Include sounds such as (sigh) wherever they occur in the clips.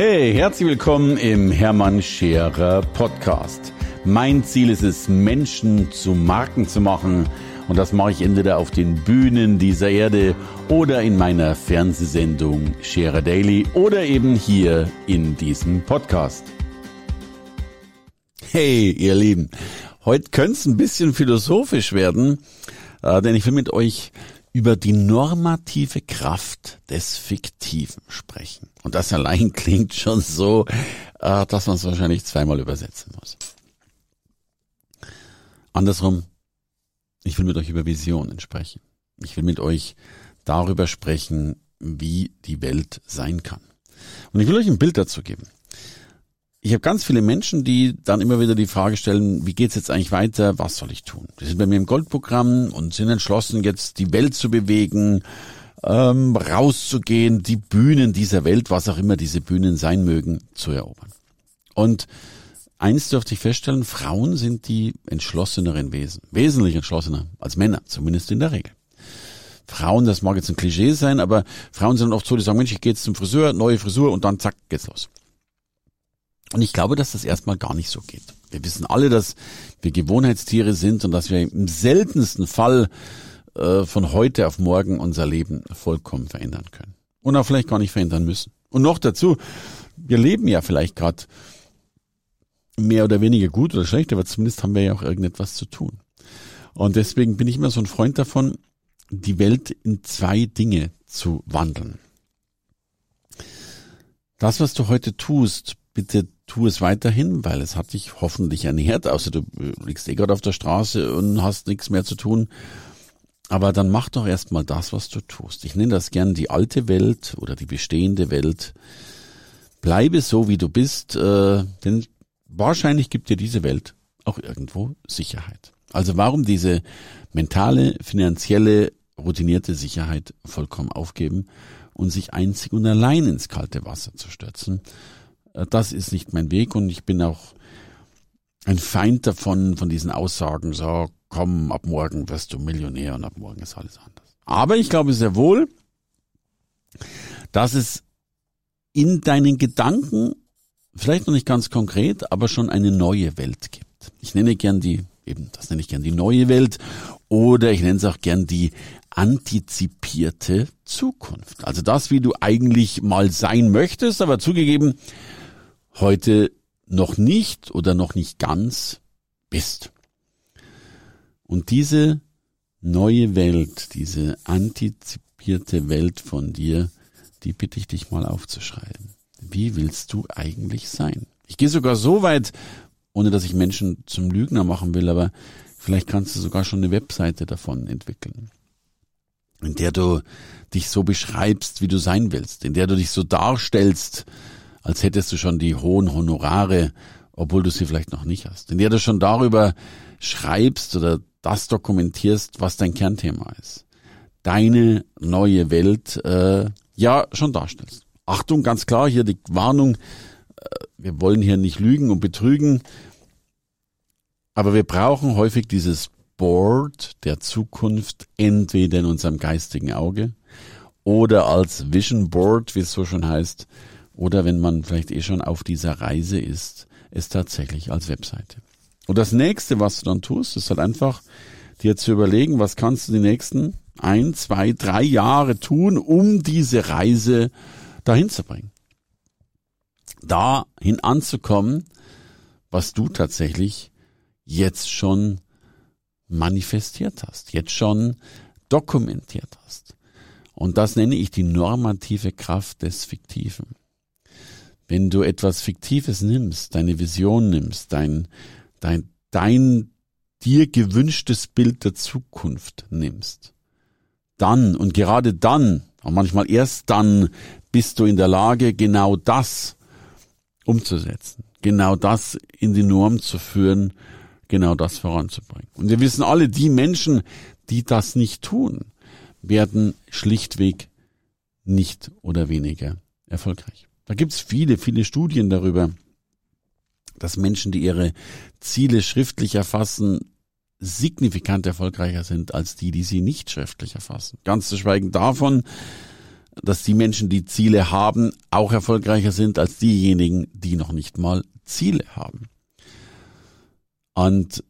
Hey, herzlich willkommen im Hermann Scherer Podcast. Mein Ziel ist es, Menschen zu Marken zu machen. Und das mache ich entweder auf den Bühnen dieser Erde oder in meiner Fernsehsendung Scherer Daily oder eben hier in diesem Podcast. Hey, ihr Lieben, heute könnte es ein bisschen philosophisch werden, äh, denn ich will mit euch über die normative Kraft des Fiktiven sprechen. Und das allein (laughs) klingt schon so, äh, dass man es wahrscheinlich zweimal übersetzen muss. Andersrum, ich will mit euch über Visionen sprechen. Ich will mit euch darüber sprechen, wie die Welt sein kann. Und ich will euch ein Bild dazu geben ich habe ganz viele Menschen, die dann immer wieder die Frage stellen, wie geht's jetzt eigentlich weiter, was soll ich tun? Die sind bei mir im Goldprogramm und sind entschlossen, jetzt die Welt zu bewegen, ähm, rauszugehen, die Bühnen dieser Welt, was auch immer diese Bühnen sein mögen, zu erobern. Und eins dürfte ich feststellen, Frauen sind die entschlosseneren Wesen, wesentlich entschlossener als Männer, zumindest in der Regel. Frauen, das mag jetzt ein Klischee sein, aber Frauen sind oft so, die sagen, Mensch, ich gehe jetzt zum Friseur, neue Frisur und dann zack, geht's los. Und ich glaube, dass das erstmal gar nicht so geht. Wir wissen alle, dass wir Gewohnheitstiere sind und dass wir im seltensten Fall äh, von heute auf morgen unser Leben vollkommen verändern können. Und auch vielleicht gar nicht verändern müssen. Und noch dazu, wir leben ja vielleicht gerade mehr oder weniger gut oder schlecht, aber zumindest haben wir ja auch irgendetwas zu tun. Und deswegen bin ich immer so ein Freund davon, die Welt in zwei Dinge zu wandeln. Das, was du heute tust, bitte tu es weiterhin, weil es hat dich hoffentlich ernährt, außer du liegst eh gerade auf der Straße und hast nichts mehr zu tun. Aber dann mach doch erstmal das, was du tust. Ich nenne das gern die alte Welt oder die bestehende Welt. Bleibe so, wie du bist, äh, denn wahrscheinlich gibt dir diese Welt auch irgendwo Sicherheit. Also warum diese mentale, finanzielle, routinierte Sicherheit vollkommen aufgeben und sich einzig und allein ins kalte Wasser zu stürzen das ist nicht mein Weg und ich bin auch ein Feind davon, von diesen Aussagen, so, komm, ab morgen wirst du Millionär und ab morgen ist alles anders. Aber ich glaube sehr wohl, dass es in deinen Gedanken, vielleicht noch nicht ganz konkret, aber schon eine neue Welt gibt. Ich nenne gern die, eben, das nenne ich gern die neue Welt oder ich nenne es auch gern die antizipierte Zukunft. Also das, wie du eigentlich mal sein möchtest, aber zugegeben, heute noch nicht oder noch nicht ganz bist. Und diese neue Welt, diese antizipierte Welt von dir, die bitte ich dich mal aufzuschreiben. Wie willst du eigentlich sein? Ich gehe sogar so weit, ohne dass ich Menschen zum Lügner machen will, aber vielleicht kannst du sogar schon eine Webseite davon entwickeln, in der du dich so beschreibst, wie du sein willst, in der du dich so darstellst, als hättest du schon die hohen Honorare, obwohl du sie vielleicht noch nicht hast. In der du schon darüber schreibst oder das dokumentierst, was dein Kernthema ist. Deine neue Welt äh, ja schon darstellst. Achtung, ganz klar, hier die Warnung, äh, wir wollen hier nicht lügen und betrügen, aber wir brauchen häufig dieses Board der Zukunft entweder in unserem geistigen Auge oder als Vision Board, wie es so schon heißt, oder wenn man vielleicht eh schon auf dieser Reise ist, es tatsächlich als Webseite. Und das nächste, was du dann tust, ist halt einfach dir zu überlegen, was kannst du die nächsten ein, zwei, drei Jahre tun, um diese Reise dahin zu bringen. Dahin anzukommen, was du tatsächlich jetzt schon manifestiert hast, jetzt schon dokumentiert hast. Und das nenne ich die normative Kraft des Fiktiven wenn du etwas Fiktives nimmst, deine Vision nimmst, dein, dein, dein dir gewünschtes Bild der Zukunft nimmst, dann und gerade dann, und manchmal erst dann, bist du in der Lage, genau das umzusetzen, genau das in die Norm zu führen, genau das voranzubringen. Und wir wissen alle, die Menschen, die das nicht tun, werden schlichtweg nicht oder weniger erfolgreich. Da gibt's viele, viele Studien darüber, dass Menschen, die ihre Ziele schriftlich erfassen, signifikant erfolgreicher sind als die, die sie nicht schriftlich erfassen. Ganz zu schweigen davon, dass die Menschen, die Ziele haben, auch erfolgreicher sind als diejenigen, die noch nicht mal Ziele haben. Und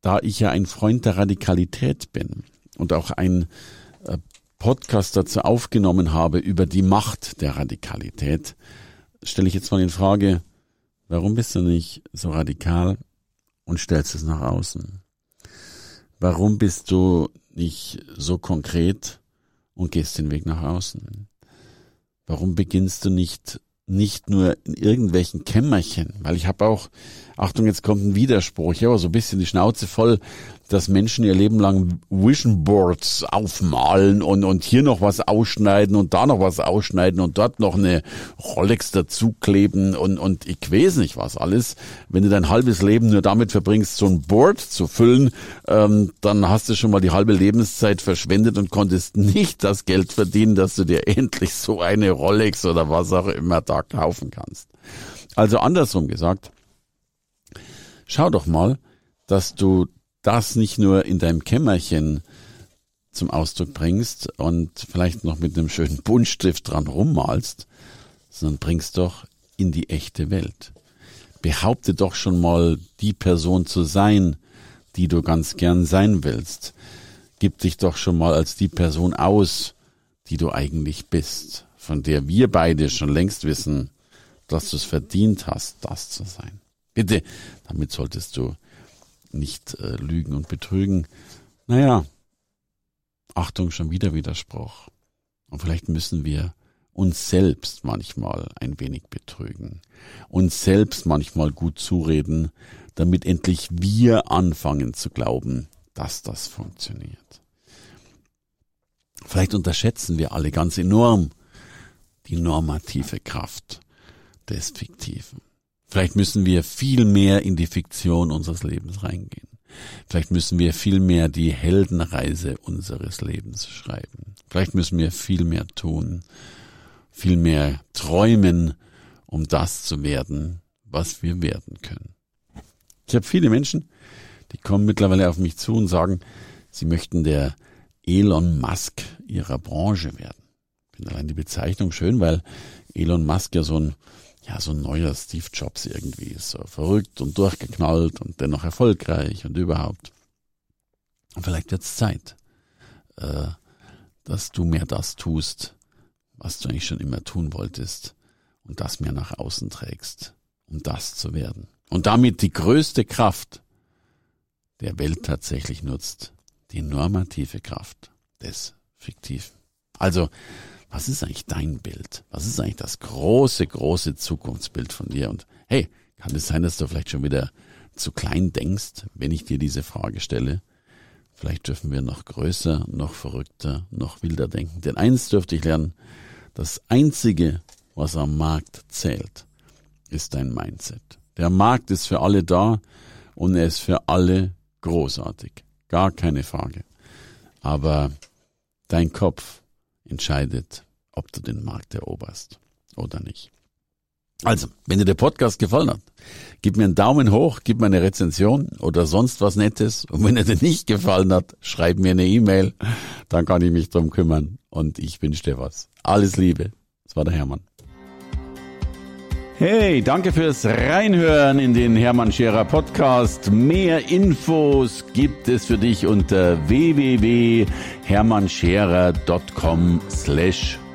da ich ja ein Freund der Radikalität bin und auch ein Podcast dazu aufgenommen habe über die Macht der Radikalität, stelle ich jetzt mal in Frage, warum bist du nicht so radikal und stellst es nach außen? Warum bist du nicht so konkret und gehst den Weg nach außen? Warum beginnst du nicht nicht nur in irgendwelchen Kämmerchen, weil ich habe auch, Achtung, jetzt kommt ein Widerspruch, ich habe so ein bisschen die Schnauze voll, dass Menschen ihr Leben lang Vision Boards aufmalen und, und hier noch was ausschneiden und da noch was ausschneiden und dort noch eine Rolex dazukleben und, und ich weiß nicht was alles. Wenn du dein halbes Leben nur damit verbringst, so ein Board zu füllen, ähm, dann hast du schon mal die halbe Lebenszeit verschwendet und konntest (laughs) nicht das Geld verdienen, dass du dir (laughs) endlich so eine Rolex oder was auch immer da kaufen kannst. Also andersrum gesagt, schau doch mal, dass du das nicht nur in deinem Kämmerchen zum Ausdruck bringst und vielleicht noch mit einem schönen Buntstift dran rummalst, sondern bringst doch in die echte Welt. Behaupte doch schon mal die Person zu sein, die du ganz gern sein willst. Gib dich doch schon mal als die Person aus, die du eigentlich bist, von der wir beide schon längst wissen, dass du es verdient hast, das zu sein. Bitte, damit solltest du nicht äh, lügen und betrügen. Naja, Achtung, schon wieder Widerspruch. Und vielleicht müssen wir uns selbst manchmal ein wenig betrügen, uns selbst manchmal gut zureden, damit endlich wir anfangen zu glauben, dass das funktioniert. Vielleicht unterschätzen wir alle ganz enorm die normative Kraft des Fiktiven. Vielleicht müssen wir viel mehr in die Fiktion unseres Lebens reingehen. Vielleicht müssen wir viel mehr die Heldenreise unseres Lebens schreiben. Vielleicht müssen wir viel mehr tun, viel mehr träumen, um das zu werden, was wir werden können. Ich habe viele Menschen, die kommen mittlerweile auf mich zu und sagen, sie möchten der Elon Musk ihrer Branche werden. Ich finde allein die Bezeichnung schön, weil Elon Musk ja so ein ja, so ein neuer Steve Jobs irgendwie so verrückt und durchgeknallt und dennoch erfolgreich und überhaupt. Und vielleicht wird's Zeit, äh, dass du mehr das tust, was du eigentlich schon immer tun wolltest und das mehr nach außen trägst, um das zu werden. Und damit die größte Kraft der Welt tatsächlich nutzt, die normative Kraft des Fiktiven. Also, was ist eigentlich dein Bild? Was ist eigentlich das große, große Zukunftsbild von dir? Und hey, kann es sein, dass du vielleicht schon wieder zu klein denkst, wenn ich dir diese Frage stelle? Vielleicht dürfen wir noch größer, noch verrückter, noch wilder denken. Denn eins dürfte ich lernen, das Einzige, was am Markt zählt, ist dein Mindset. Der Markt ist für alle da und er ist für alle großartig. Gar keine Frage. Aber dein Kopf entscheidet, ob du den Markt eroberst oder nicht. Also, wenn dir der Podcast gefallen hat, gib mir einen Daumen hoch, gib mir eine Rezension oder sonst was Nettes. Und wenn er dir nicht gefallen hat, schreib mir eine E-Mail, dann kann ich mich drum kümmern. Und ich wünsche dir was. Alles Liebe. Das war der Hermann. Hey, danke fürs Reinhören in den Hermann Scherer Podcast. Mehr Infos gibt es für dich unter www.hermannscherer.com slash